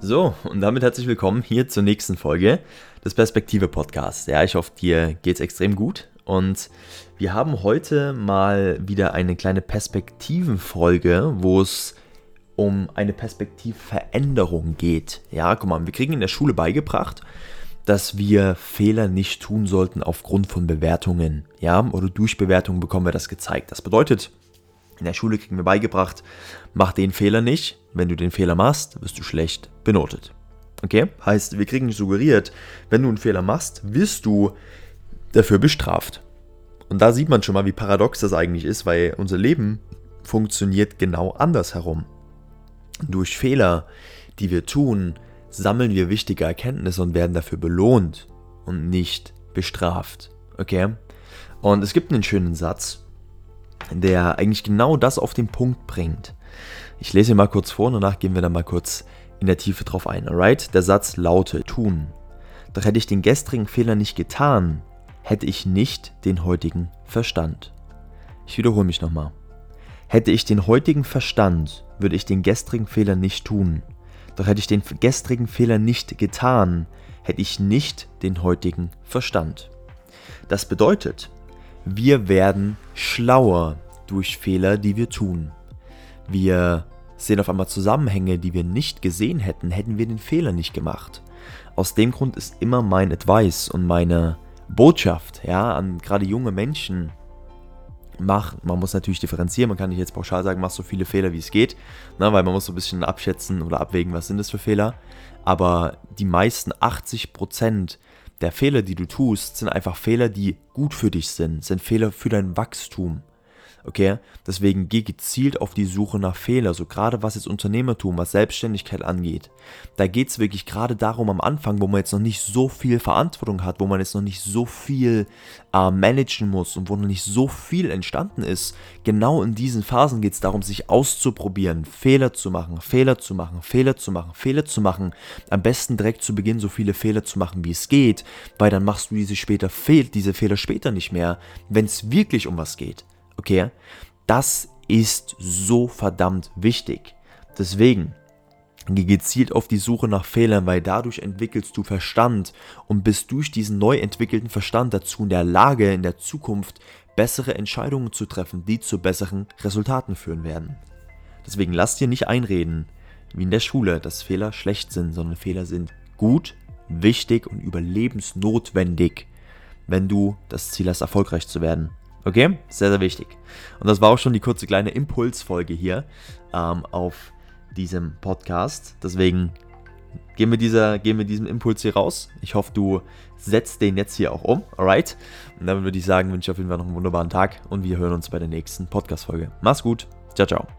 So, und damit herzlich willkommen hier zur nächsten Folge des Perspektive Podcasts. Ja, ich hoffe, dir geht's extrem gut und wir haben heute mal wieder eine kleine Perspektivenfolge, wo es um eine Perspektivveränderung geht. Ja, guck mal, wir kriegen in der Schule beigebracht, dass wir Fehler nicht tun sollten aufgrund von Bewertungen. Ja, oder durch Bewertungen bekommen wir das gezeigt. Das bedeutet, in der Schule kriegen wir beigebracht, mach den Fehler nicht. Wenn du den Fehler machst, wirst du schlecht benotet. Okay? Heißt, wir kriegen suggeriert, wenn du einen Fehler machst, wirst du dafür bestraft. Und da sieht man schon mal, wie paradox das eigentlich ist, weil unser Leben funktioniert genau andersherum. Durch Fehler, die wir tun, sammeln wir wichtige Erkenntnisse und werden dafür belohnt und nicht bestraft. Okay? Und es gibt einen schönen Satz, der eigentlich genau das auf den Punkt bringt. Ich lese ihn mal kurz vor und danach gehen wir dann mal kurz in der Tiefe drauf ein. Alright? Der Satz lautet: Tun. Doch hätte ich den gestrigen Fehler nicht getan, hätte ich nicht den heutigen Verstand. Ich wiederhole mich nochmal. Hätte ich den heutigen Verstand, würde ich den gestrigen Fehler nicht tun. Doch hätte ich den gestrigen Fehler nicht getan, hätte ich nicht den heutigen Verstand. Das bedeutet, wir werden schlauer durch Fehler, die wir tun. Wir sehen auf einmal Zusammenhänge, die wir nicht gesehen hätten, hätten wir den Fehler nicht gemacht. Aus dem Grund ist immer mein Advice und meine Botschaft, ja, an gerade junge Menschen, mach, man muss natürlich differenzieren, man kann nicht jetzt pauschal sagen, mach so viele Fehler wie es geht, ne, weil man muss so ein bisschen abschätzen oder abwägen, was sind das für Fehler. Aber die meisten 80% der Fehler, die du tust, sind einfach Fehler, die gut für dich sind, sind Fehler für dein Wachstum. Okay, deswegen geh gezielt auf die Suche nach Fehler, so gerade was jetzt Unternehmertum, was Selbstständigkeit angeht. Da geht es wirklich gerade darum am Anfang, wo man jetzt noch nicht so viel Verantwortung hat, wo man jetzt noch nicht so viel äh, managen muss und wo noch nicht so viel entstanden ist. Genau in diesen Phasen geht es darum, sich auszuprobieren, Fehler zu machen, Fehler zu machen, Fehler zu machen, Fehler zu machen. Am besten direkt zu Beginn so viele Fehler zu machen, wie es geht, weil dann machst du diese, später, diese Fehler später nicht mehr, wenn es wirklich um was geht. Okay? Das ist so verdammt wichtig. Deswegen, Geh gezielt auf die Suche nach Fehlern, weil dadurch entwickelst du Verstand und bist durch diesen neu entwickelten Verstand dazu in der Lage, in der Zukunft bessere Entscheidungen zu treffen, die zu besseren Resultaten führen werden. Deswegen lass dir nicht einreden, wie in der Schule, dass Fehler schlecht sind, sondern Fehler sind gut, wichtig und überlebensnotwendig, wenn du das Ziel hast, erfolgreich zu werden. Okay? Sehr, sehr wichtig. Und das war auch schon die kurze kleine Impulsfolge hier ähm, auf diesem Podcast. Deswegen gehen wir, dieser, gehen wir diesem Impuls hier raus. Ich hoffe, du setzt den jetzt hier auch um. Alright? Und dann würde ich sagen, wünsche ich auf jeden Fall noch einen wunderbaren Tag und wir hören uns bei der nächsten Podcast-Folge. Mach's gut. Ciao, ciao.